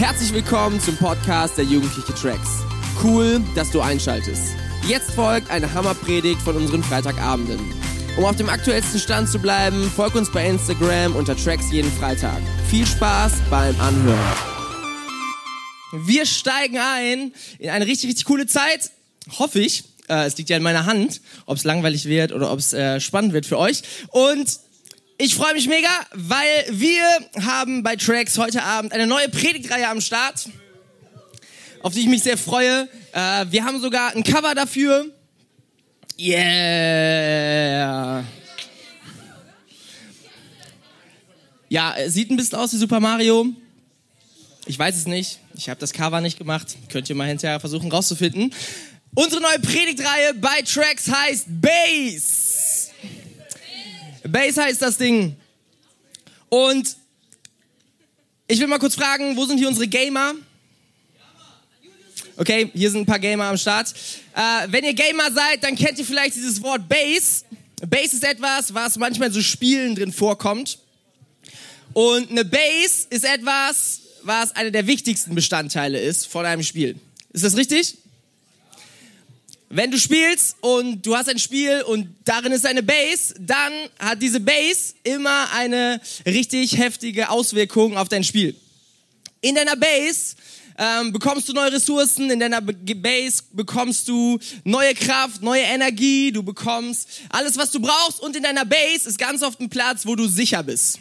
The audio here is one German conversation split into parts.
Herzlich willkommen zum Podcast der Jugendliche Tracks. Cool, dass du einschaltest. Jetzt folgt eine Hammerpredigt von unseren Freitagabenden. Um auf dem aktuellsten Stand zu bleiben, folg uns bei Instagram unter Tracks jeden Freitag. Viel Spaß beim Anhören. Wir steigen ein in eine richtig, richtig coole Zeit. Hoffe ich. Äh, es liegt ja in meiner Hand, ob es langweilig wird oder ob es äh, spannend wird für euch. Und ich freue mich mega, weil wir haben bei Tracks heute Abend eine neue Predigtreihe am Start, auf die ich mich sehr freue. Äh, wir haben sogar ein Cover dafür. Yeah. Ja, sieht ein bisschen aus wie Super Mario. Ich weiß es nicht. Ich habe das Cover nicht gemacht. Könnt ihr mal hinterher versuchen rauszufinden. Unsere neue Predigtreihe bei Tracks heißt Bass. Bass heißt das Ding. Und ich will mal kurz fragen, wo sind hier unsere Gamer? Okay, hier sind ein paar Gamer am Start. Äh, wenn ihr Gamer seid, dann kennt ihr vielleicht dieses Wort Bass. Bass ist etwas, was manchmal in so Spielen drin vorkommt. Und eine Bass ist etwas, was einer der wichtigsten Bestandteile ist von einem Spiel. Ist das richtig? Wenn du spielst und du hast ein Spiel und darin ist eine Base, dann hat diese Base immer eine richtig heftige Auswirkung auf dein Spiel. In deiner Base ähm, bekommst du neue Ressourcen, in deiner Base bekommst du neue Kraft, neue Energie, du bekommst alles, was du brauchst und in deiner Base ist ganz oft ein Platz, wo du sicher bist.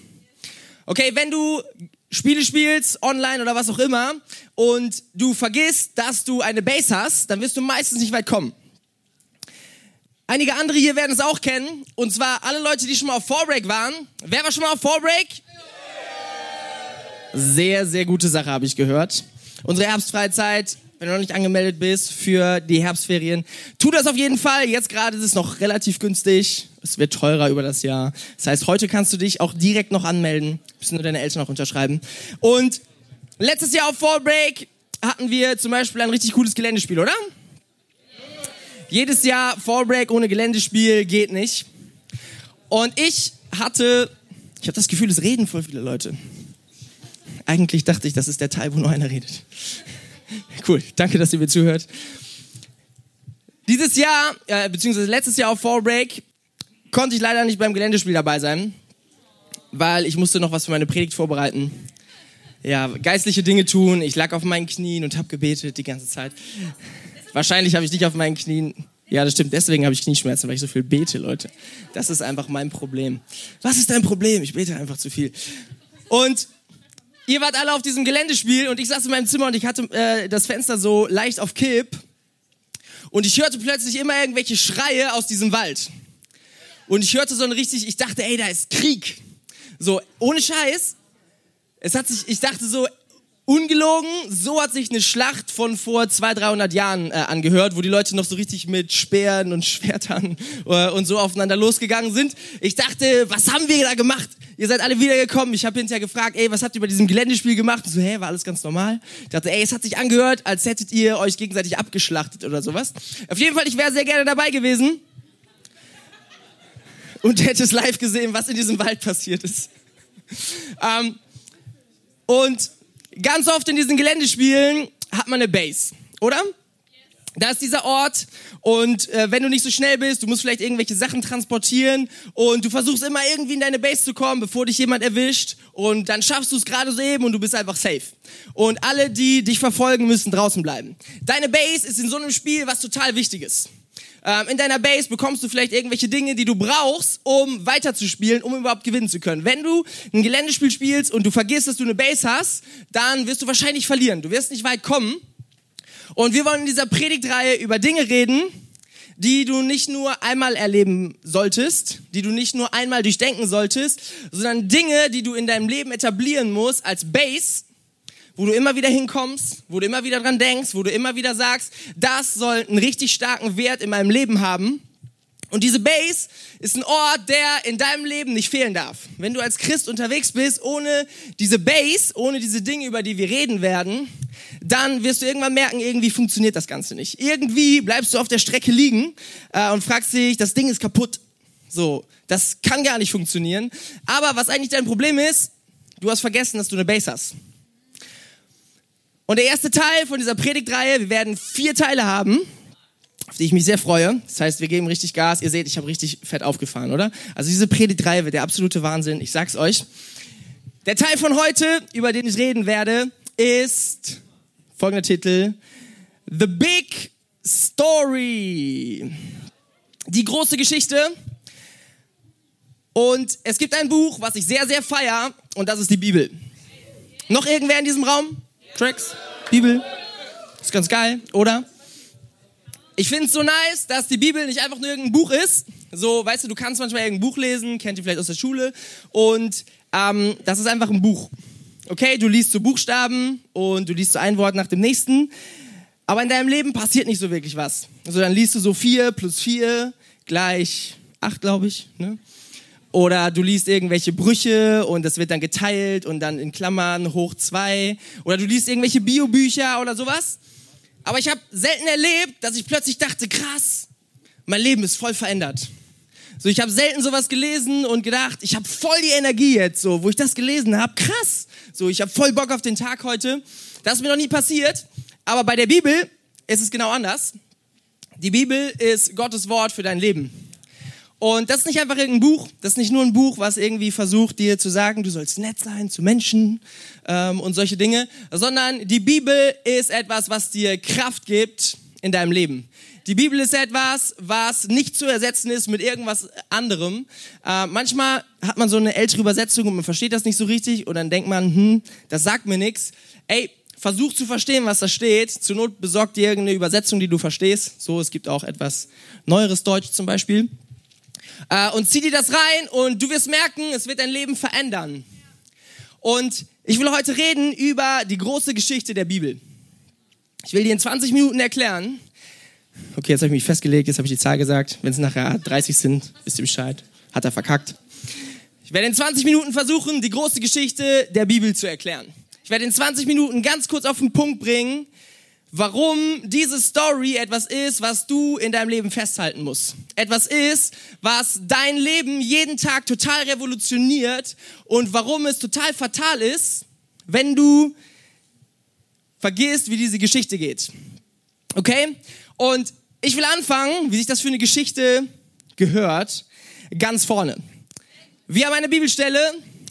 Okay, wenn du Spiele spielst, online oder was auch immer, und du vergisst, dass du eine Base hast, dann wirst du meistens nicht weit kommen. Einige andere hier werden es auch kennen, und zwar alle Leute, die schon mal auf Fallbreak waren. Wer war schon mal auf Fallbreak? Sehr, sehr gute Sache, habe ich gehört. Unsere Herbstfreizeit, wenn du noch nicht angemeldet bist für die Herbstferien, tu das auf jeden Fall. Jetzt gerade ist es noch relativ günstig. Es wird teurer über das Jahr. Das heißt, heute kannst du dich auch direkt noch anmelden. Müssen nur deine Eltern noch unterschreiben. Und letztes Jahr auf Fallbreak hatten wir zum Beispiel ein richtig cooles Geländespiel, oder? Jedes Jahr Fallbreak ohne Geländespiel geht nicht. Und ich hatte, ich habe das Gefühl, es reden voll viele Leute. Eigentlich dachte ich, das ist der Teil, wo nur einer redet. Cool, danke, dass ihr mir zuhört. Dieses Jahr, äh, beziehungsweise letztes Jahr auf Fallbreak, konnte ich leider nicht beim Geländespiel dabei sein, weil ich musste noch was für meine Predigt vorbereiten. Ja, geistliche Dinge tun. Ich lag auf meinen Knien und habe gebetet die ganze Zeit. Wahrscheinlich habe ich nicht auf meinen Knien. Ja, das stimmt. Deswegen habe ich Knieschmerzen, weil ich so viel bete, Leute. Das ist einfach mein Problem. Was ist dein Problem? Ich bete einfach zu viel. Und ihr wart alle auf diesem Geländespiel und ich saß in meinem Zimmer und ich hatte äh, das Fenster so leicht auf Kipp und ich hörte plötzlich immer irgendwelche Schreie aus diesem Wald. Und ich hörte so ein richtig, ich dachte, ey, da ist Krieg. So, ohne Scheiß. Es hat sich, ich dachte so, ungelogen, so hat sich eine Schlacht von vor 200, 300 Jahren äh, angehört, wo die Leute noch so richtig mit Speeren und Schwertern äh, und so aufeinander losgegangen sind. Ich dachte, was haben wir da gemacht? Ihr seid alle wiedergekommen. Ich habe hinterher gefragt, ey, was habt ihr bei diesem Geländespiel gemacht? Und so, hä, war alles ganz normal? Ich dachte, ey, es hat sich angehört, als hättet ihr euch gegenseitig abgeschlachtet oder sowas. Auf jeden Fall, ich wäre sehr gerne dabei gewesen und hätte es live gesehen, was in diesem Wald passiert ist. ähm, und ganz oft in diesen Geländespielen hat man eine Base, oder? Da ist dieser Ort und äh, wenn du nicht so schnell bist, du musst vielleicht irgendwelche Sachen transportieren und du versuchst immer irgendwie in deine Base zu kommen, bevor dich jemand erwischt und dann schaffst du es gerade so eben und du bist einfach safe. Und alle, die dich verfolgen, müssen draußen bleiben. Deine Base ist in so einem Spiel was total Wichtiges. Ähm, in deiner Base bekommst du vielleicht irgendwelche Dinge, die du brauchst, um weiterzuspielen, um überhaupt gewinnen zu können. Wenn du ein Geländespiel spielst und du vergisst, dass du eine Base hast, dann wirst du wahrscheinlich verlieren. Du wirst nicht weit kommen. Und wir wollen in dieser Predigtreihe über Dinge reden, die du nicht nur einmal erleben solltest, die du nicht nur einmal durchdenken solltest, sondern Dinge, die du in deinem Leben etablieren musst als Base, wo du immer wieder hinkommst, wo du immer wieder dran denkst, wo du immer wieder sagst, das soll einen richtig starken Wert in meinem Leben haben. Und diese Base ist ein Ort, der in deinem Leben nicht fehlen darf. Wenn du als Christ unterwegs bist, ohne diese Base, ohne diese Dinge, über die wir reden werden, dann wirst du irgendwann merken, irgendwie funktioniert das Ganze nicht. Irgendwie bleibst du auf der Strecke liegen äh, und fragst dich, das Ding ist kaputt. So, das kann gar nicht funktionieren. Aber was eigentlich dein Problem ist, du hast vergessen, dass du eine Base hast. Und der erste Teil von dieser Predigtreihe, wir werden vier Teile haben, auf die ich mich sehr freue. Das heißt, wir geben richtig Gas. Ihr seht, ich habe richtig fett aufgefahren, oder? Also diese Predigtreihe wird der absolute Wahnsinn. Ich sag's euch. Der Teil von heute, über den ich reden werde, ist folgender Titel. The Big Story. Die große Geschichte. Und es gibt ein Buch, was ich sehr, sehr feier, und das ist die Bibel. Noch irgendwer in diesem Raum? Tracks? Bibel? Ist ganz geil, oder? Ich finde es so nice, dass die Bibel nicht einfach nur irgendein Buch ist. So, weißt du, du kannst manchmal irgendein Buch lesen, kennt ihr vielleicht aus der Schule. Und ähm, das ist einfach ein Buch. Okay, du liest so Buchstaben und du liest so ein Wort nach dem nächsten. Aber in deinem Leben passiert nicht so wirklich was. Also dann liest du so vier plus vier gleich acht, glaube ich. Ne? Oder du liest irgendwelche Brüche und das wird dann geteilt und dann in Klammern hoch zwei. Oder du liest irgendwelche Biobücher oder sowas. Aber ich habe selten erlebt, dass ich plötzlich dachte, krass, mein Leben ist voll verändert. So, ich habe selten sowas gelesen und gedacht, ich habe voll die Energie jetzt, so, wo ich das gelesen habe, krass. So, ich habe voll Bock auf den Tag heute. Das ist mir noch nie passiert. Aber bei der Bibel ist es genau anders. Die Bibel ist Gottes Wort für dein Leben. Und das ist nicht einfach irgendein Buch, das ist nicht nur ein Buch, was irgendwie versucht, dir zu sagen, du sollst nett sein zu Menschen ähm, und solche Dinge, sondern die Bibel ist etwas, was dir Kraft gibt in deinem Leben. Die Bibel ist etwas, was nicht zu ersetzen ist mit irgendwas anderem. Äh, manchmal hat man so eine ältere Übersetzung und man versteht das nicht so richtig und dann denkt man, hm, das sagt mir nichts. Ey, versuch zu verstehen, was da steht. Zur Not besorgt dir irgendeine Übersetzung, die du verstehst. So, es gibt auch etwas neueres Deutsch zum Beispiel. Äh, und zieh dir das rein und du wirst merken, es wird dein Leben verändern. Und ich will heute reden über die große Geschichte der Bibel. Ich will dir in 20 Minuten erklären. Okay, jetzt habe ich mich festgelegt, jetzt habe ich die Zahl gesagt. Wenn es nachher 30 sind, wisst ihr Bescheid. Hat er verkackt. Ich werde in 20 Minuten versuchen, die große Geschichte der Bibel zu erklären. Ich werde in 20 Minuten ganz kurz auf den Punkt bringen, warum diese Story etwas ist, was du in deinem Leben festhalten musst. Etwas ist, was dein Leben jeden Tag total revolutioniert und warum es total fatal ist, wenn du vergisst, wie diese Geschichte geht. Okay? Und ich will anfangen, wie sich das für eine Geschichte gehört, ganz vorne. Wir haben eine Bibelstelle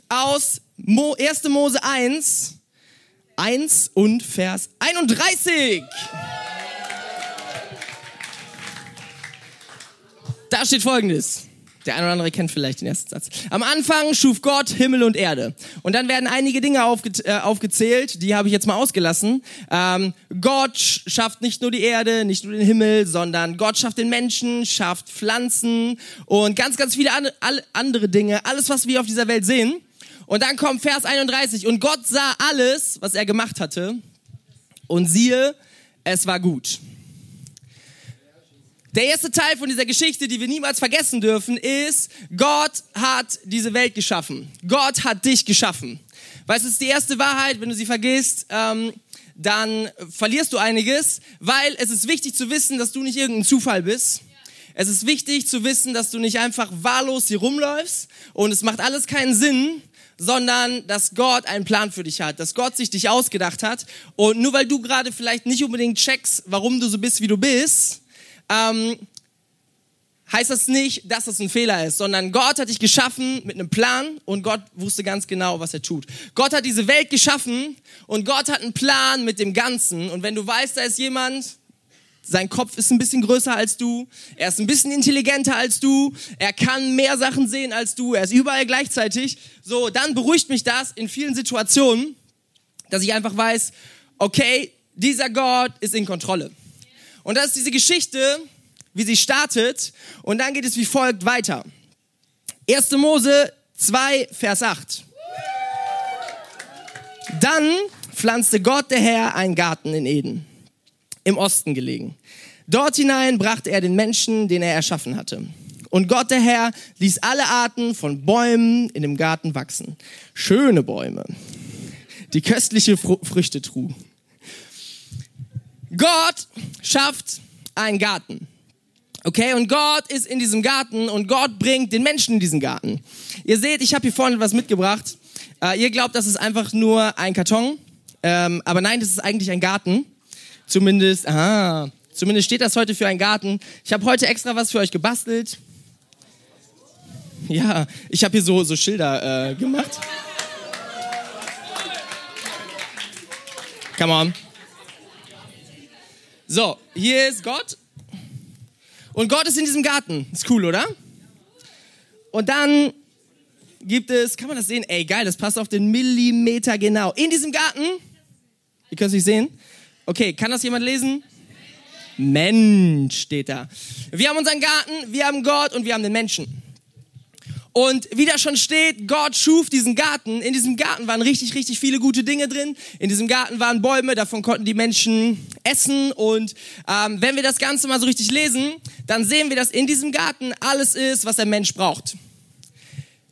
aus 1. Mose 1, 1 und Vers 31. Da steht folgendes. Der eine oder andere kennt vielleicht den ersten Satz. Am Anfang schuf Gott Himmel und Erde. Und dann werden einige Dinge aufge äh, aufgezählt, die habe ich jetzt mal ausgelassen. Ähm, Gott schafft nicht nur die Erde, nicht nur den Himmel, sondern Gott schafft den Menschen, schafft Pflanzen und ganz, ganz viele an andere Dinge. Alles, was wir auf dieser Welt sehen. Und dann kommt Vers 31. Und Gott sah alles, was er gemacht hatte. Und siehe, es war gut. Der erste Teil von dieser Geschichte, die wir niemals vergessen dürfen, ist, Gott hat diese Welt geschaffen. Gott hat dich geschaffen. Weißt du, es ist die erste Wahrheit, wenn du sie vergisst, ähm, dann verlierst du einiges, weil es ist wichtig zu wissen, dass du nicht irgendein Zufall bist. Es ist wichtig zu wissen, dass du nicht einfach wahllos hier rumläufst und es macht alles keinen Sinn, sondern dass Gott einen Plan für dich hat, dass Gott sich dich ausgedacht hat. Und nur weil du gerade vielleicht nicht unbedingt checkst, warum du so bist, wie du bist, ähm, heißt das nicht, dass das ein Fehler ist, sondern Gott hat dich geschaffen mit einem Plan und Gott wusste ganz genau, was er tut. Gott hat diese Welt geschaffen und Gott hat einen Plan mit dem Ganzen. Und wenn du weißt, da ist jemand, sein Kopf ist ein bisschen größer als du. Er ist ein bisschen intelligenter als du. Er kann mehr Sachen sehen als du. Er ist überall gleichzeitig. So, dann beruhigt mich das in vielen Situationen, dass ich einfach weiß, okay, dieser Gott ist in Kontrolle. Und das ist diese Geschichte, wie sie startet. Und dann geht es wie folgt weiter. 1. Mose 2, Vers 8. Dann pflanzte Gott der Herr einen Garten in Eden im Osten gelegen. Dort hinein brachte er den Menschen, den er erschaffen hatte. Und Gott der Herr ließ alle Arten von Bäumen in dem Garten wachsen. Schöne Bäume, die köstliche Fr Früchte trugen. Gott schafft einen Garten. Okay, und Gott ist in diesem Garten und Gott bringt den Menschen in diesen Garten. Ihr seht, ich habe hier vorne was mitgebracht. Äh, ihr glaubt, das ist einfach nur ein Karton Ähm, aber nein, das ist eigentlich ein Garten. Zumindest, aha, zumindest steht das heute für einen Garten. Ich habe heute extra was für euch gebastelt. Ja, ich habe hier so, so Schilder äh, gemacht. Come on. So, hier ist Gott. Und Gott ist in diesem Garten. Ist cool, oder? Und dann gibt es, kann man das sehen? Ey, geil, das passt auf den Millimeter genau. In diesem Garten, ihr könnt es nicht sehen. Okay, kann das jemand lesen? Mensch steht da. Wir haben unseren Garten, wir haben Gott und wir haben den Menschen. Und wie da schon steht, Gott schuf diesen Garten. In diesem Garten waren richtig, richtig viele gute Dinge drin. In diesem Garten waren Bäume, davon konnten die Menschen essen. Und ähm, wenn wir das Ganze mal so richtig lesen, dann sehen wir, dass in diesem Garten alles ist, was der Mensch braucht.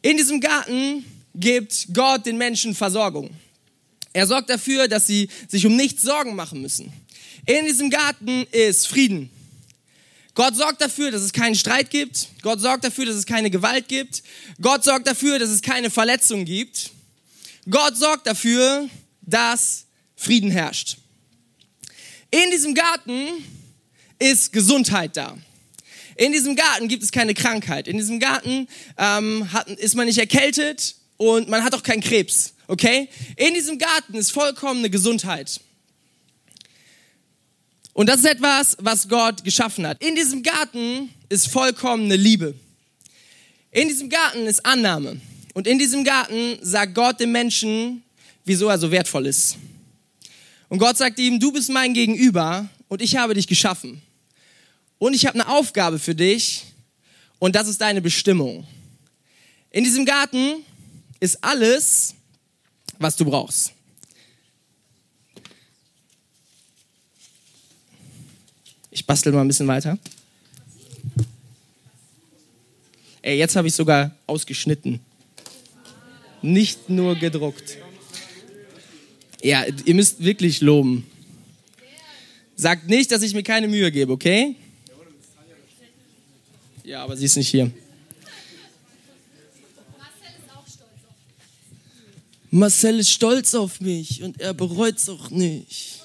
In diesem Garten gibt Gott den Menschen Versorgung. Er sorgt dafür, dass sie sich um nichts Sorgen machen müssen. In diesem Garten ist Frieden. Gott sorgt dafür, dass es keinen Streit gibt. Gott sorgt dafür, dass es keine Gewalt gibt. Gott sorgt dafür, dass es keine Verletzungen gibt. Gott sorgt dafür, dass Frieden herrscht. In diesem Garten ist Gesundheit da. In diesem Garten gibt es keine Krankheit. In diesem Garten ähm, hat, ist man nicht erkältet und man hat auch keinen Krebs. Okay? In diesem Garten ist vollkommene Gesundheit. Und das ist etwas, was Gott geschaffen hat. In diesem Garten ist vollkommene Liebe. In diesem Garten ist Annahme. Und in diesem Garten sagt Gott dem Menschen, wieso er so wertvoll ist. Und Gott sagt ihm, du bist mein Gegenüber und ich habe dich geschaffen. Und ich habe eine Aufgabe für dich und das ist deine Bestimmung. In diesem Garten ist alles, was du brauchst. Ich bastel mal ein bisschen weiter. Ey, jetzt habe ich sogar ausgeschnitten. Nicht nur gedruckt. Ja, ihr müsst wirklich loben. Sagt nicht, dass ich mir keine Mühe gebe, okay? Ja, aber sie ist nicht hier. Marcel ist stolz auf mich und er bereut es auch nicht.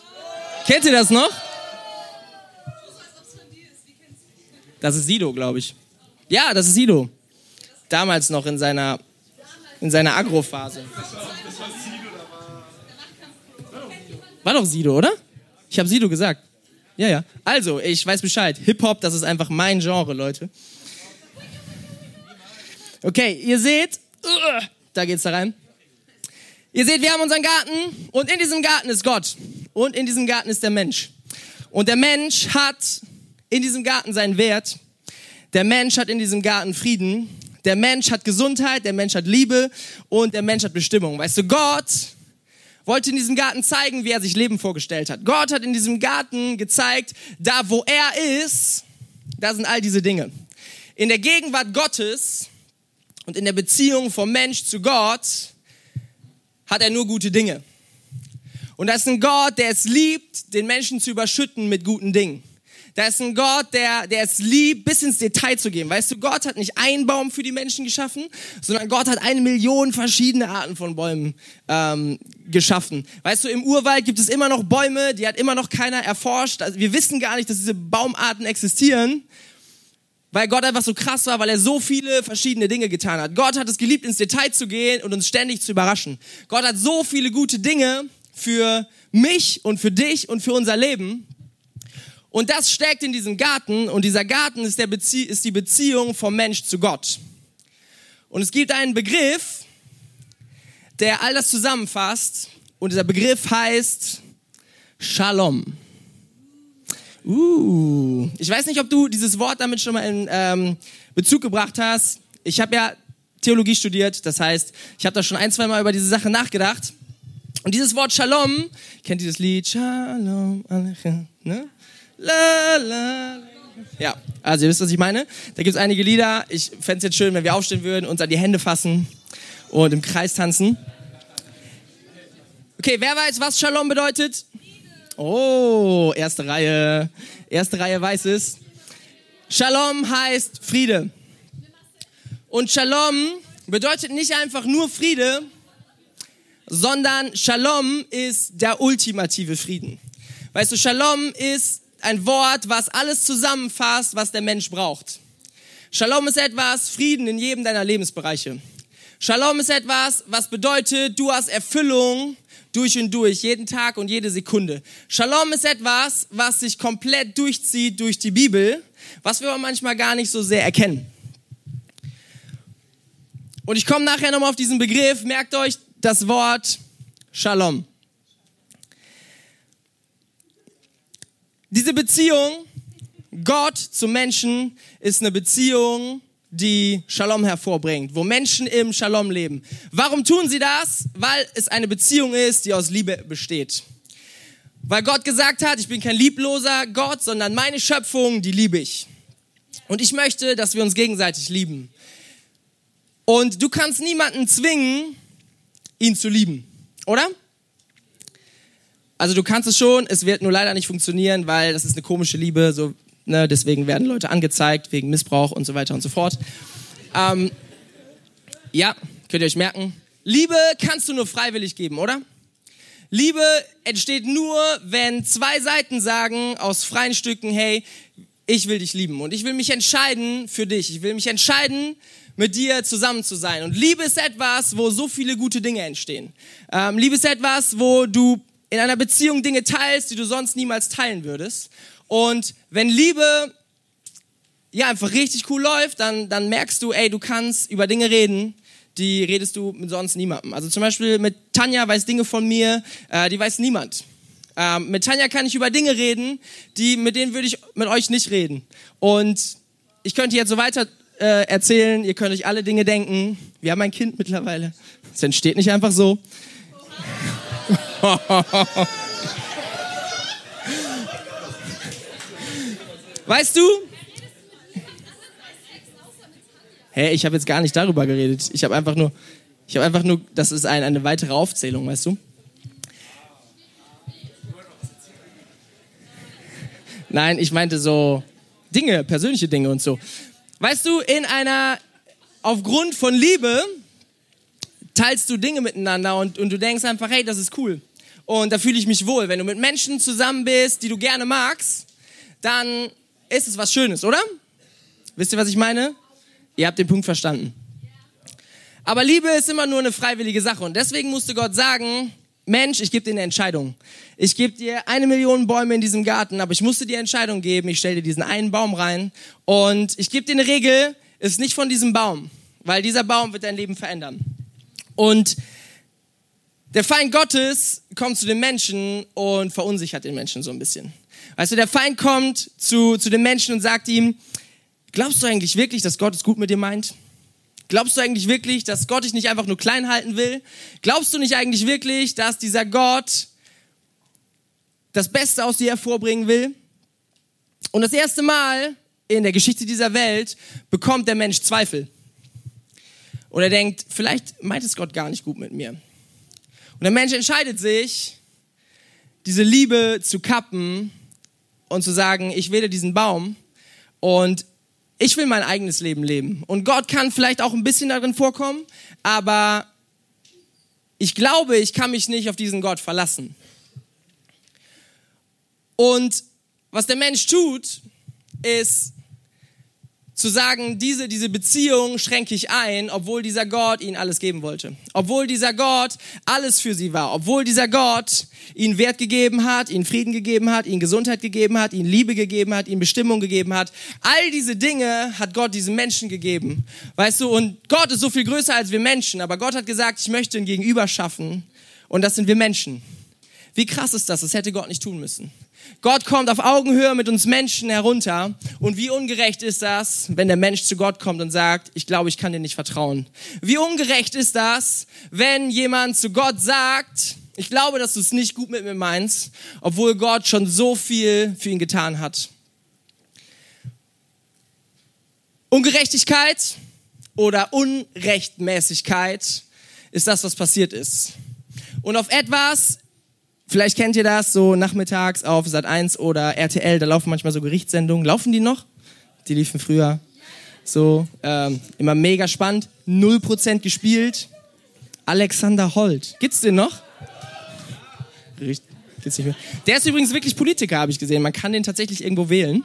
Kennt ihr das noch? Das ist Sido, glaube ich. Ja, das ist Sido. Damals noch in seiner, in seiner Agro-Phase. War doch Sido, oder? Ich habe Sido gesagt. Ja, ja. Also, ich weiß Bescheid. Hip-Hop, das ist einfach mein Genre, Leute. Okay, ihr seht, da geht's da rein. Ihr seht, wir haben unseren Garten und in diesem Garten ist Gott und in diesem Garten ist der Mensch. Und der Mensch hat in diesem Garten seinen Wert. Der Mensch hat in diesem Garten Frieden. Der Mensch hat Gesundheit, der Mensch hat Liebe und der Mensch hat Bestimmung. Weißt du, Gott wollte in diesem Garten zeigen, wie er sich Leben vorgestellt hat. Gott hat in diesem Garten gezeigt, da wo er ist, da sind all diese Dinge. In der Gegenwart Gottes und in der Beziehung vom Mensch zu Gott hat er nur gute Dinge. Und das ist ein Gott, der es liebt, den Menschen zu überschütten mit guten Dingen. Da ist ein Gott, der, der es liebt, bis ins Detail zu gehen. Weißt du, Gott hat nicht einen Baum für die Menschen geschaffen, sondern Gott hat eine Million verschiedene Arten von Bäumen ähm, geschaffen. Weißt du, im Urwald gibt es immer noch Bäume, die hat immer noch keiner erforscht. Also wir wissen gar nicht, dass diese Baumarten existieren, weil Gott einfach so krass war, weil er so viele verschiedene Dinge getan hat. Gott hat es geliebt, ins Detail zu gehen und uns ständig zu überraschen. Gott hat so viele gute Dinge für mich und für dich und für unser Leben. Und das steckt in diesem Garten und dieser Garten ist, der Bezie ist die Beziehung vom Mensch zu Gott. Und es gibt einen Begriff, der all das zusammenfasst und dieser Begriff heißt Shalom. Uh, ich weiß nicht, ob du dieses Wort damit schon mal in ähm, Bezug gebracht hast. Ich habe ja Theologie studiert, das heißt, ich habe da schon ein, zwei Mal über diese Sache nachgedacht. Und dieses Wort Shalom, kennt ihr das Lied? Shalom, ne? La, la, Ja, also ihr wisst, was ich meine. Da gibt es einige Lieder. Ich fände es jetzt schön, wenn wir aufstehen würden, uns an die Hände fassen und im Kreis tanzen. Okay, wer weiß, was Shalom bedeutet? Oh, erste Reihe. Erste Reihe weiß es. Shalom heißt Friede. Und Shalom bedeutet nicht einfach nur Friede, sondern Shalom ist der ultimative Frieden. Weißt du, Shalom ist ein Wort, was alles zusammenfasst, was der Mensch braucht. Shalom ist etwas, Frieden in jedem deiner Lebensbereiche. Shalom ist etwas, was bedeutet, du hast Erfüllung durch und durch, jeden Tag und jede Sekunde. Shalom ist etwas, was sich komplett durchzieht durch die Bibel, was wir aber manchmal gar nicht so sehr erkennen. Und ich komme nachher nochmal auf diesen Begriff. Merkt euch das Wort Shalom. Diese Beziehung Gott zum Menschen ist eine Beziehung, die Shalom hervorbringt, wo Menschen im Shalom leben. Warum tun sie das? Weil es eine Beziehung ist, die aus Liebe besteht. Weil Gott gesagt hat, ich bin kein liebloser Gott, sondern meine Schöpfung, die liebe ich. Und ich möchte, dass wir uns gegenseitig lieben. Und du kannst niemanden zwingen, ihn zu lieben, oder? Also du kannst es schon, es wird nur leider nicht funktionieren, weil das ist eine komische Liebe, so Ne, deswegen werden Leute angezeigt wegen Missbrauch und so weiter und so fort. Ähm, ja, könnt ihr euch merken. Liebe kannst du nur freiwillig geben, oder? Liebe entsteht nur, wenn zwei Seiten sagen aus freien Stücken, hey, ich will dich lieben und ich will mich entscheiden für dich. Ich will mich entscheiden, mit dir zusammen zu sein. Und Liebe ist etwas, wo so viele gute Dinge entstehen. Ähm, Liebe ist etwas, wo du in einer Beziehung Dinge teilst, die du sonst niemals teilen würdest. Und wenn Liebe ja einfach richtig cool läuft, dann, dann merkst du, ey, du kannst über Dinge reden, die redest du mit sonst niemandem. Also zum Beispiel mit Tanja weiß Dinge von mir, äh, die weiß niemand. Ähm, mit Tanja kann ich über Dinge reden, die mit denen würde ich mit euch nicht reden. Und ich könnte jetzt so weiter äh, erzählen, ihr könnt euch alle Dinge denken. Wir haben ein Kind mittlerweile. Es entsteht nicht einfach so. Weißt du? Hä, ich habe jetzt gar nicht darüber geredet. Ich habe einfach nur, ich habe einfach nur, das ist ein, eine weitere Aufzählung, weißt du? Nein, ich meinte so Dinge, persönliche Dinge und so. Weißt du, in einer, aufgrund von Liebe teilst du Dinge miteinander und, und du denkst einfach, hey, das ist cool. Und da fühle ich mich wohl. Wenn du mit Menschen zusammen bist, die du gerne magst, dann ist es was Schönes, oder? Wisst ihr, was ich meine? Ihr habt den Punkt verstanden. Aber Liebe ist immer nur eine freiwillige Sache und deswegen musste Gott sagen, Mensch, ich gebe dir eine Entscheidung. Ich gebe dir eine Million Bäume in diesem Garten, aber ich musste dir Entscheidung geben. Ich stelle dir diesen einen Baum rein und ich gebe dir eine Regel, ist nicht von diesem Baum, weil dieser Baum wird dein Leben verändern. Und der Feind Gottes kommt zu den Menschen und verunsichert den Menschen so ein bisschen. Weißt du, der Feind kommt zu, zu den Menschen und sagt ihm, glaubst du eigentlich wirklich, dass Gott es gut mit dir meint? Glaubst du eigentlich wirklich, dass Gott dich nicht einfach nur klein halten will? Glaubst du nicht eigentlich wirklich, dass dieser Gott das Beste aus dir hervorbringen will? Und das erste Mal in der Geschichte dieser Welt bekommt der Mensch Zweifel. Und er denkt, vielleicht meint es Gott gar nicht gut mit mir. Und der Mensch entscheidet sich, diese Liebe zu kappen und zu sagen, ich wähle diesen Baum und ich will mein eigenes Leben leben. Und Gott kann vielleicht auch ein bisschen darin vorkommen, aber ich glaube, ich kann mich nicht auf diesen Gott verlassen. Und was der Mensch tut, ist, zu sagen, diese, diese Beziehung schränke ich ein, obwohl dieser Gott ihnen alles geben wollte. Obwohl dieser Gott alles für sie war. Obwohl dieser Gott ihnen Wert gegeben hat, ihnen Frieden gegeben hat, ihnen Gesundheit gegeben hat, ihnen Liebe gegeben hat, ihnen Bestimmung gegeben hat. All diese Dinge hat Gott diesen Menschen gegeben. Weißt du, und Gott ist so viel größer als wir Menschen. Aber Gott hat gesagt, ich möchte ein Gegenüber schaffen. Und das sind wir Menschen. Wie krass ist das? Das hätte Gott nicht tun müssen. Gott kommt auf Augenhöhe mit uns Menschen herunter. Und wie ungerecht ist das, wenn der Mensch zu Gott kommt und sagt, ich glaube, ich kann dir nicht vertrauen. Wie ungerecht ist das, wenn jemand zu Gott sagt, ich glaube, dass du es nicht gut mit mir meinst, obwohl Gott schon so viel für ihn getan hat. Ungerechtigkeit oder Unrechtmäßigkeit ist das, was passiert ist. Und auf etwas Vielleicht kennt ihr das so nachmittags auf Sat 1 oder RTL, da laufen manchmal so Gerichtssendungen. Laufen die noch? Die liefen früher. So, ähm, immer mega spannend. Null Prozent gespielt. Alexander Holt. Gibt's den noch? Gibt's nicht mehr. Der ist übrigens wirklich Politiker, habe ich gesehen. Man kann den tatsächlich irgendwo wählen.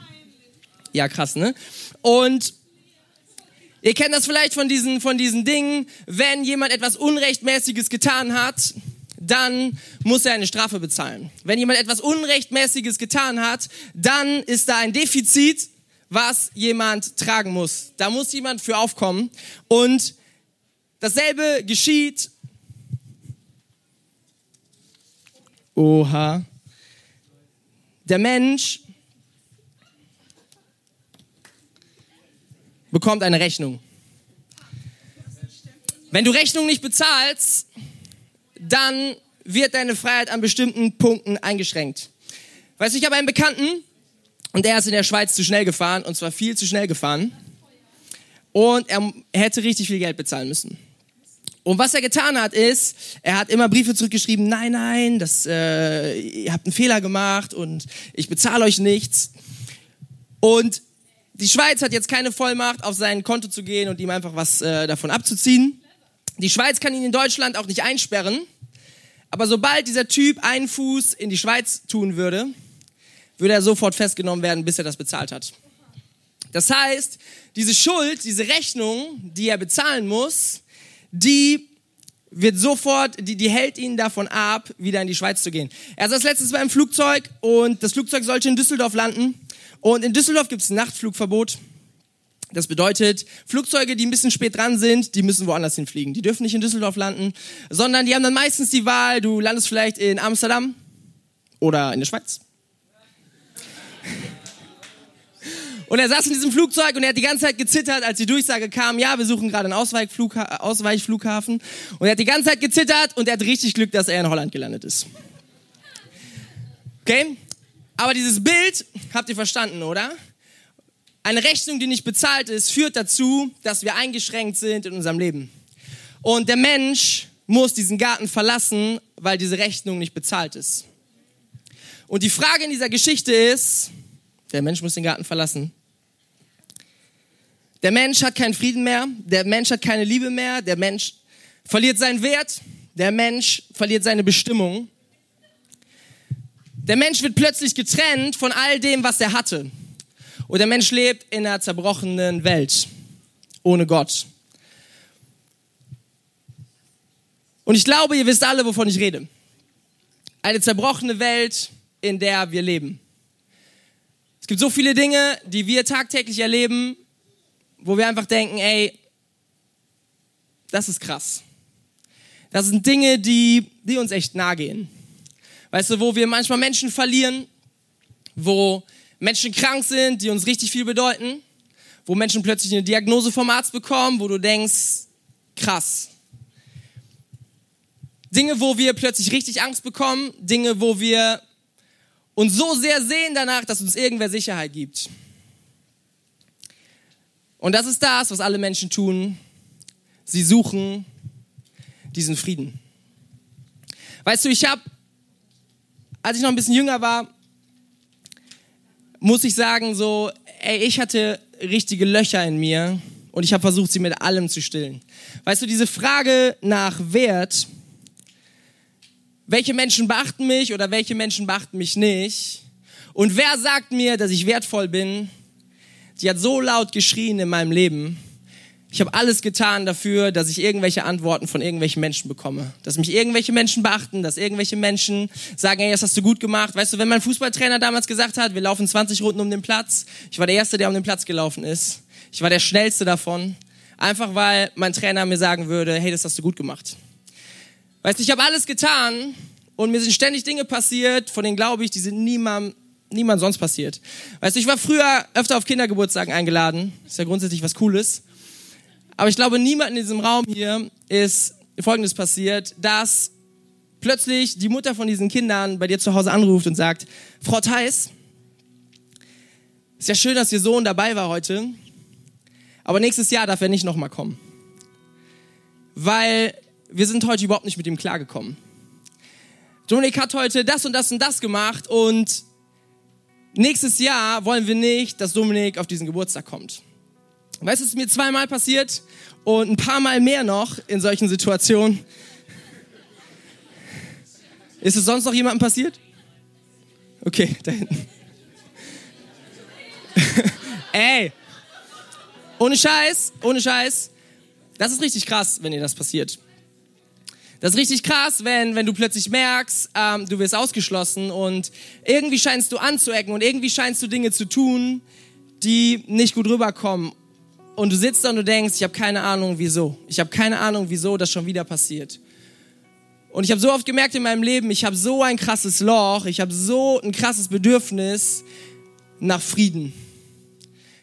Ja, krass, ne? Und ihr kennt das vielleicht von diesen, von diesen Dingen. Wenn jemand etwas Unrechtmäßiges getan hat, dann muss er eine Strafe bezahlen. Wenn jemand etwas Unrechtmäßiges getan hat, dann ist da ein Defizit, was jemand tragen muss. Da muss jemand für aufkommen. Und dasselbe geschieht. Oha. Der Mensch bekommt eine Rechnung. Wenn du Rechnung nicht bezahlst, dann wird deine Freiheit an bestimmten Punkten eingeschränkt. Weißt du, ich habe einen Bekannten und der ist in der Schweiz zu schnell gefahren und zwar viel zu schnell gefahren und er hätte richtig viel Geld bezahlen müssen. Und was er getan hat, ist, er hat immer Briefe zurückgeschrieben, nein, nein, das, äh, ihr habt einen Fehler gemacht und ich bezahle euch nichts. Und die Schweiz hat jetzt keine Vollmacht, auf sein Konto zu gehen und ihm einfach was äh, davon abzuziehen. Die Schweiz kann ihn in Deutschland auch nicht einsperren. Aber sobald dieser Typ einen Fuß in die Schweiz tun würde, würde er sofort festgenommen werden, bis er das bezahlt hat. Das heißt, diese Schuld, diese Rechnung, die er bezahlen muss, die wird sofort, die, die hält ihn davon ab, wieder in die Schweiz zu gehen. Er saß letztens beim Flugzeug und das Flugzeug sollte in Düsseldorf landen. Und in Düsseldorf gibt es ein Nachtflugverbot. Das bedeutet, Flugzeuge, die ein bisschen spät dran sind, die müssen woanders hinfliegen. Die dürfen nicht in Düsseldorf landen, sondern die haben dann meistens die Wahl, du landest vielleicht in Amsterdam oder in der Schweiz. Und er saß in diesem Flugzeug und er hat die ganze Zeit gezittert, als die Durchsage kam, ja, wir suchen gerade einen Ausweichflugha Ausweichflughafen. Und er hat die ganze Zeit gezittert und er hat richtig Glück, dass er in Holland gelandet ist. Okay? Aber dieses Bild habt ihr verstanden, oder? Eine Rechnung, die nicht bezahlt ist, führt dazu, dass wir eingeschränkt sind in unserem Leben. Und der Mensch muss diesen Garten verlassen, weil diese Rechnung nicht bezahlt ist. Und die Frage in dieser Geschichte ist, der Mensch muss den Garten verlassen. Der Mensch hat keinen Frieden mehr, der Mensch hat keine Liebe mehr, der Mensch verliert seinen Wert, der Mensch verliert seine Bestimmung. Der Mensch wird plötzlich getrennt von all dem, was er hatte. Und der Mensch lebt in einer zerbrochenen Welt, ohne Gott. Und ich glaube, ihr wisst alle, wovon ich rede. Eine zerbrochene Welt, in der wir leben. Es gibt so viele Dinge, die wir tagtäglich erleben, wo wir einfach denken, ey, das ist krass. Das sind Dinge, die, die uns echt nahe gehen. Weißt du, wo wir manchmal Menschen verlieren, wo Menschen krank sind, die uns richtig viel bedeuten, wo Menschen plötzlich eine Diagnose vom Arzt bekommen, wo du denkst, krass. Dinge, wo wir plötzlich richtig Angst bekommen, Dinge, wo wir uns so sehr sehen danach, dass uns irgendwer Sicherheit gibt. Und das ist das, was alle Menschen tun. Sie suchen diesen Frieden. Weißt du, ich habe, als ich noch ein bisschen jünger war, muss ich sagen, so, ey, ich hatte richtige Löcher in mir und ich habe versucht, sie mit allem zu stillen. Weißt du, diese Frage nach Wert, welche Menschen beachten mich oder welche Menschen beachten mich nicht? Und wer sagt mir, dass ich wertvoll bin, die hat so laut geschrien in meinem Leben, ich habe alles getan dafür, dass ich irgendwelche Antworten von irgendwelchen Menschen bekomme. Dass mich irgendwelche Menschen beachten, dass irgendwelche Menschen sagen, hey, das hast du gut gemacht. Weißt du, wenn mein Fußballtrainer damals gesagt hat, wir laufen 20 Runden um den Platz, ich war der Erste, der um den Platz gelaufen ist. Ich war der Schnellste davon. Einfach weil mein Trainer mir sagen würde, hey, das hast du gut gemacht. Weißt du, ich habe alles getan und mir sind ständig Dinge passiert, von denen glaube ich, die sind niemandem niemand sonst passiert. Weißt du, ich war früher öfter auf Kindergeburtstagen eingeladen. Ist ja grundsätzlich was Cooles. Aber ich glaube, niemand in diesem Raum hier ist Folgendes passiert, dass plötzlich die Mutter von diesen Kindern bei dir zu Hause anruft und sagt, Frau Theis, ist ja schön, dass Ihr Sohn dabei war heute, aber nächstes Jahr darf er nicht nochmal kommen. Weil wir sind heute überhaupt nicht mit ihm klargekommen. Dominik hat heute das und das und das gemacht und nächstes Jahr wollen wir nicht, dass Dominik auf diesen Geburtstag kommt. Weißt du, es ist mir zweimal passiert und ein paar Mal mehr noch in solchen Situationen. Ist es sonst noch jemandem passiert? Okay, da hinten. Ey, ohne Scheiß, ohne Scheiß. Das ist richtig krass, wenn dir das passiert. Das ist richtig krass, wenn, wenn du plötzlich merkst, ähm, du wirst ausgeschlossen und irgendwie scheinst du anzuecken und irgendwie scheinst du Dinge zu tun, die nicht gut rüberkommen. Und du sitzt da und du denkst, ich habe keine Ahnung, wieso. Ich habe keine Ahnung, wieso das schon wieder passiert. Und ich habe so oft gemerkt in meinem Leben, ich habe so ein krasses Loch, ich habe so ein krasses Bedürfnis nach Frieden.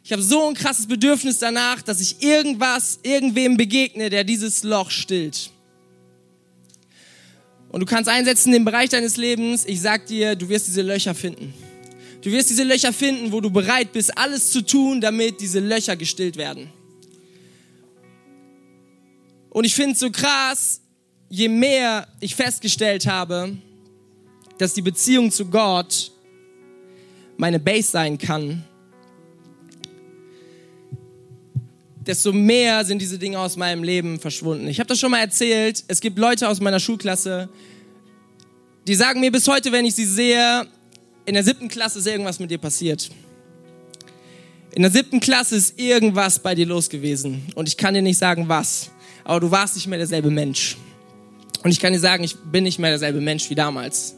Ich habe so ein krasses Bedürfnis danach, dass ich irgendwas, irgendwem begegne, der dieses Loch stillt. Und du kannst einsetzen im Bereich deines Lebens. Ich sag dir, du wirst diese Löcher finden. Du wirst diese Löcher finden, wo du bereit bist, alles zu tun, damit diese Löcher gestillt werden. Und ich finde es so krass, je mehr ich festgestellt habe, dass die Beziehung zu Gott meine Base sein kann, desto mehr sind diese Dinge aus meinem Leben verschwunden. Ich habe das schon mal erzählt. Es gibt Leute aus meiner Schulklasse, die sagen mir bis heute, wenn ich sie sehe, in der siebten Klasse ist irgendwas mit dir passiert. In der siebten Klasse ist irgendwas bei dir los gewesen. Und ich kann dir nicht sagen, was. Aber du warst nicht mehr derselbe Mensch. Und ich kann dir sagen, ich bin nicht mehr derselbe Mensch wie damals.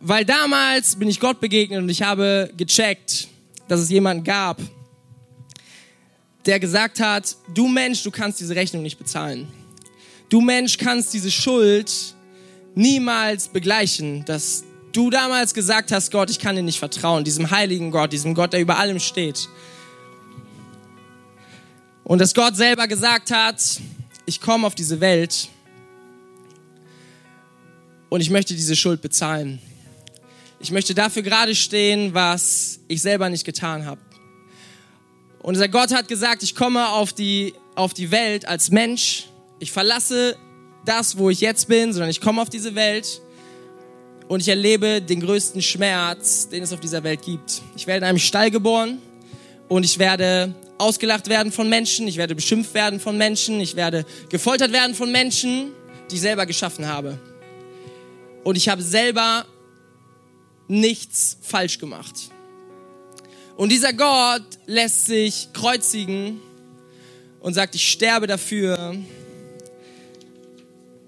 Weil damals bin ich Gott begegnet und ich habe gecheckt, dass es jemanden gab, der gesagt hat, du Mensch, du kannst diese Rechnung nicht bezahlen. Du Mensch kannst diese Schuld niemals begleichen, dass du damals gesagt hast, Gott, ich kann dir nicht vertrauen, diesem heiligen Gott, diesem Gott, der über allem steht. Und dass Gott selber gesagt hat, ich komme auf diese Welt und ich möchte diese Schuld bezahlen. Ich möchte dafür gerade stehen, was ich selber nicht getan habe. Und dieser Gott hat gesagt, ich komme auf die, auf die Welt als Mensch. Ich verlasse das, wo ich jetzt bin, sondern ich komme auf diese Welt und ich erlebe den größten Schmerz, den es auf dieser Welt gibt. Ich werde in einem Stall geboren und ich werde ausgelacht werden von Menschen, ich werde beschimpft werden von Menschen, ich werde gefoltert werden von Menschen, die ich selber geschaffen habe. Und ich habe selber nichts falsch gemacht. Und dieser Gott lässt sich kreuzigen und sagt, ich sterbe dafür,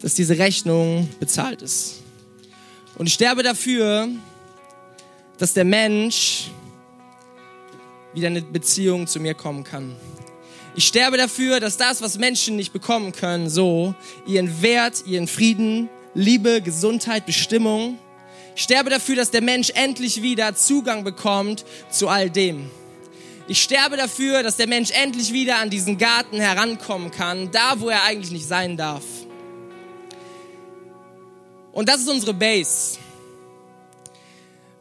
dass diese Rechnung bezahlt ist. Und ich sterbe dafür, dass der Mensch wieder eine Beziehung zu mir kommen kann. Ich sterbe dafür, dass das, was Menschen nicht bekommen können, so ihren Wert, ihren Frieden, Liebe, Gesundheit, Bestimmung, ich sterbe dafür, dass der Mensch endlich wieder Zugang bekommt zu all dem. Ich sterbe dafür, dass der Mensch endlich wieder an diesen Garten herankommen kann, da wo er eigentlich nicht sein darf. Und das ist unsere Base.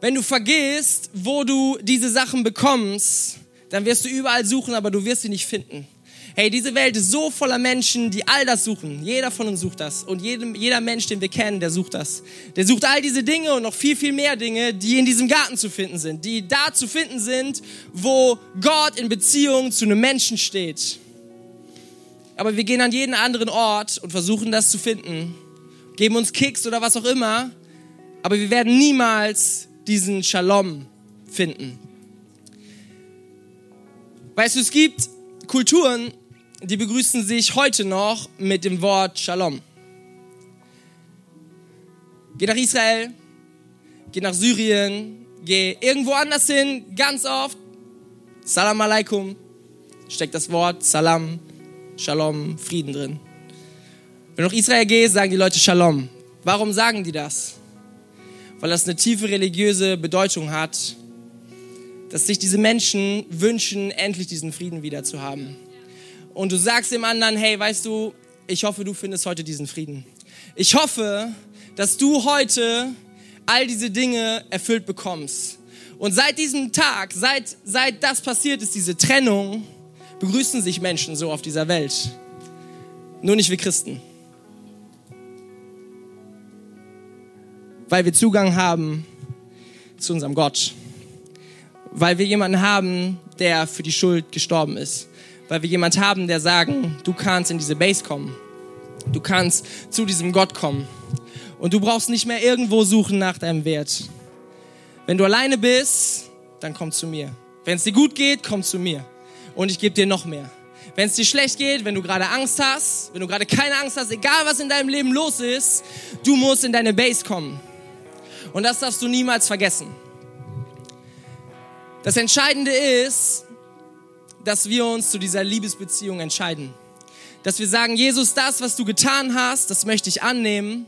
Wenn du vergisst, wo du diese Sachen bekommst, dann wirst du überall suchen, aber du wirst sie nicht finden. Hey, diese Welt ist so voller Menschen, die all das suchen. Jeder von uns sucht das. Und jedem, jeder Mensch, den wir kennen, der sucht das. Der sucht all diese Dinge und noch viel, viel mehr Dinge, die in diesem Garten zu finden sind. Die da zu finden sind, wo Gott in Beziehung zu einem Menschen steht. Aber wir gehen an jeden anderen Ort und versuchen das zu finden. Geben uns Kicks oder was auch immer. Aber wir werden niemals diesen Shalom finden. Weißt du, es gibt Kulturen, die begrüßen sich heute noch mit dem Wort Shalom. Geh nach Israel, geh nach Syrien, geh irgendwo anders hin, ganz oft. Salam alaikum, steckt das Wort Salam, Shalom, Frieden drin. Wenn du nach Israel gehst, sagen die Leute Shalom. Warum sagen die das? Weil das eine tiefe religiöse Bedeutung hat, dass sich diese Menschen wünschen, endlich diesen Frieden wieder zu haben und du sagst dem anderen, hey, weißt du, ich hoffe, du findest heute diesen Frieden. Ich hoffe, dass du heute all diese Dinge erfüllt bekommst. Und seit diesem Tag, seit, seit das passiert ist, diese Trennung, begrüßen sich Menschen so auf dieser Welt. Nur nicht wir Christen. Weil wir Zugang haben zu unserem Gott. Weil wir jemanden haben, der für die Schuld gestorben ist weil wir jemand haben, der sagen, du kannst in diese Base kommen. Du kannst zu diesem Gott kommen. Und du brauchst nicht mehr irgendwo suchen nach deinem Wert. Wenn du alleine bist, dann komm zu mir. Wenn es dir gut geht, komm zu mir. Und ich gebe dir noch mehr. Wenn es dir schlecht geht, wenn du gerade Angst hast, wenn du gerade keine Angst hast, egal was in deinem Leben los ist, du musst in deine Base kommen. Und das darfst du niemals vergessen. Das Entscheidende ist, dass wir uns zu dieser Liebesbeziehung entscheiden. Dass wir sagen, Jesus, das, was du getan hast, das möchte ich annehmen.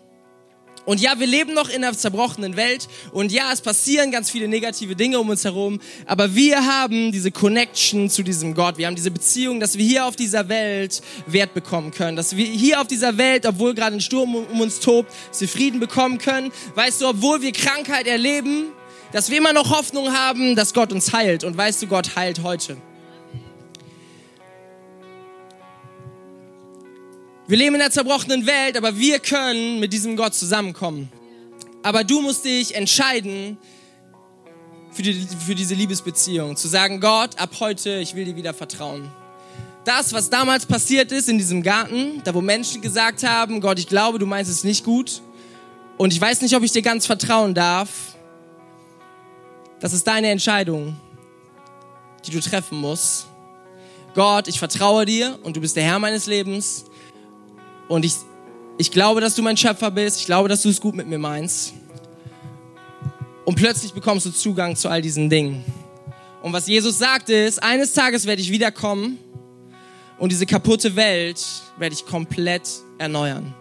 Und ja, wir leben noch in einer zerbrochenen Welt und ja, es passieren ganz viele negative Dinge um uns herum, aber wir haben diese Connection zu diesem Gott. Wir haben diese Beziehung, dass wir hier auf dieser Welt Wert bekommen können, dass wir hier auf dieser Welt, obwohl gerade ein Sturm um uns tobt, dass wir Frieden bekommen können. Weißt du, obwohl wir Krankheit erleben, dass wir immer noch Hoffnung haben, dass Gott uns heilt. Und weißt du, Gott heilt heute. Wir leben in einer zerbrochenen Welt, aber wir können mit diesem Gott zusammenkommen. Aber du musst dich entscheiden für, die, für diese Liebesbeziehung. Zu sagen, Gott, ab heute, ich will dir wieder vertrauen. Das, was damals passiert ist in diesem Garten, da wo Menschen gesagt haben, Gott, ich glaube, du meinst es nicht gut und ich weiß nicht, ob ich dir ganz vertrauen darf, das ist deine Entscheidung, die du treffen musst. Gott, ich vertraue dir und du bist der Herr meines Lebens und ich, ich glaube, dass du mein Schöpfer bist. Ich glaube, dass du es gut mit mir meinst. Und plötzlich bekommst du Zugang zu all diesen Dingen. Und was Jesus sagte ist, eines Tages werde ich wiederkommen und diese kaputte Welt werde ich komplett erneuern.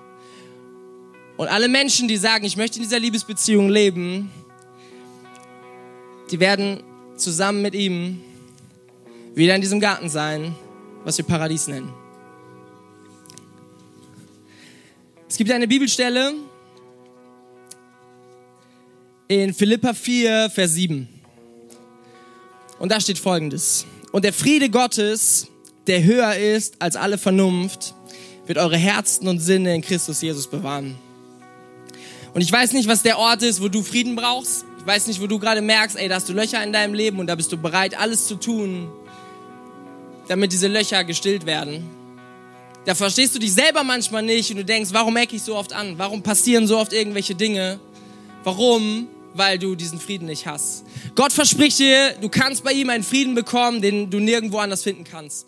Und alle Menschen, die sagen, ich möchte in dieser Liebesbeziehung leben, die werden zusammen mit ihm wieder in diesem Garten sein, was wir Paradies nennen. Es gibt eine Bibelstelle in Philippa 4, Vers 7. Und da steht folgendes. Und der Friede Gottes, der höher ist als alle Vernunft, wird eure Herzen und Sinne in Christus Jesus bewahren. Und ich weiß nicht, was der Ort ist, wo du Frieden brauchst. Ich weiß nicht, wo du gerade merkst, ey, da hast du Löcher in deinem Leben und da bist du bereit, alles zu tun, damit diese Löcher gestillt werden. Da verstehst du dich selber manchmal nicht und du denkst, warum merke ich so oft an? Warum passieren so oft irgendwelche Dinge? Warum? Weil du diesen Frieden nicht hast. Gott verspricht dir, du kannst bei ihm einen Frieden bekommen, den du nirgendwo anders finden kannst.